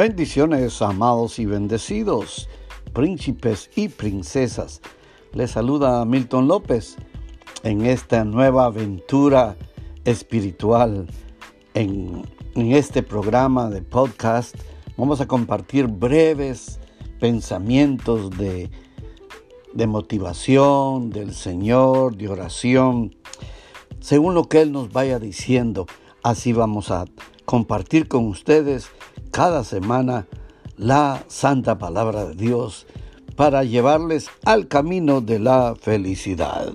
Bendiciones, amados y bendecidos, príncipes y princesas. Les saluda Milton López en esta nueva aventura espiritual. En, en este programa de podcast vamos a compartir breves pensamientos de, de motivación del Señor, de oración, según lo que Él nos vaya diciendo. Así vamos a compartir con ustedes cada semana la santa palabra de Dios para llevarles al camino de la felicidad.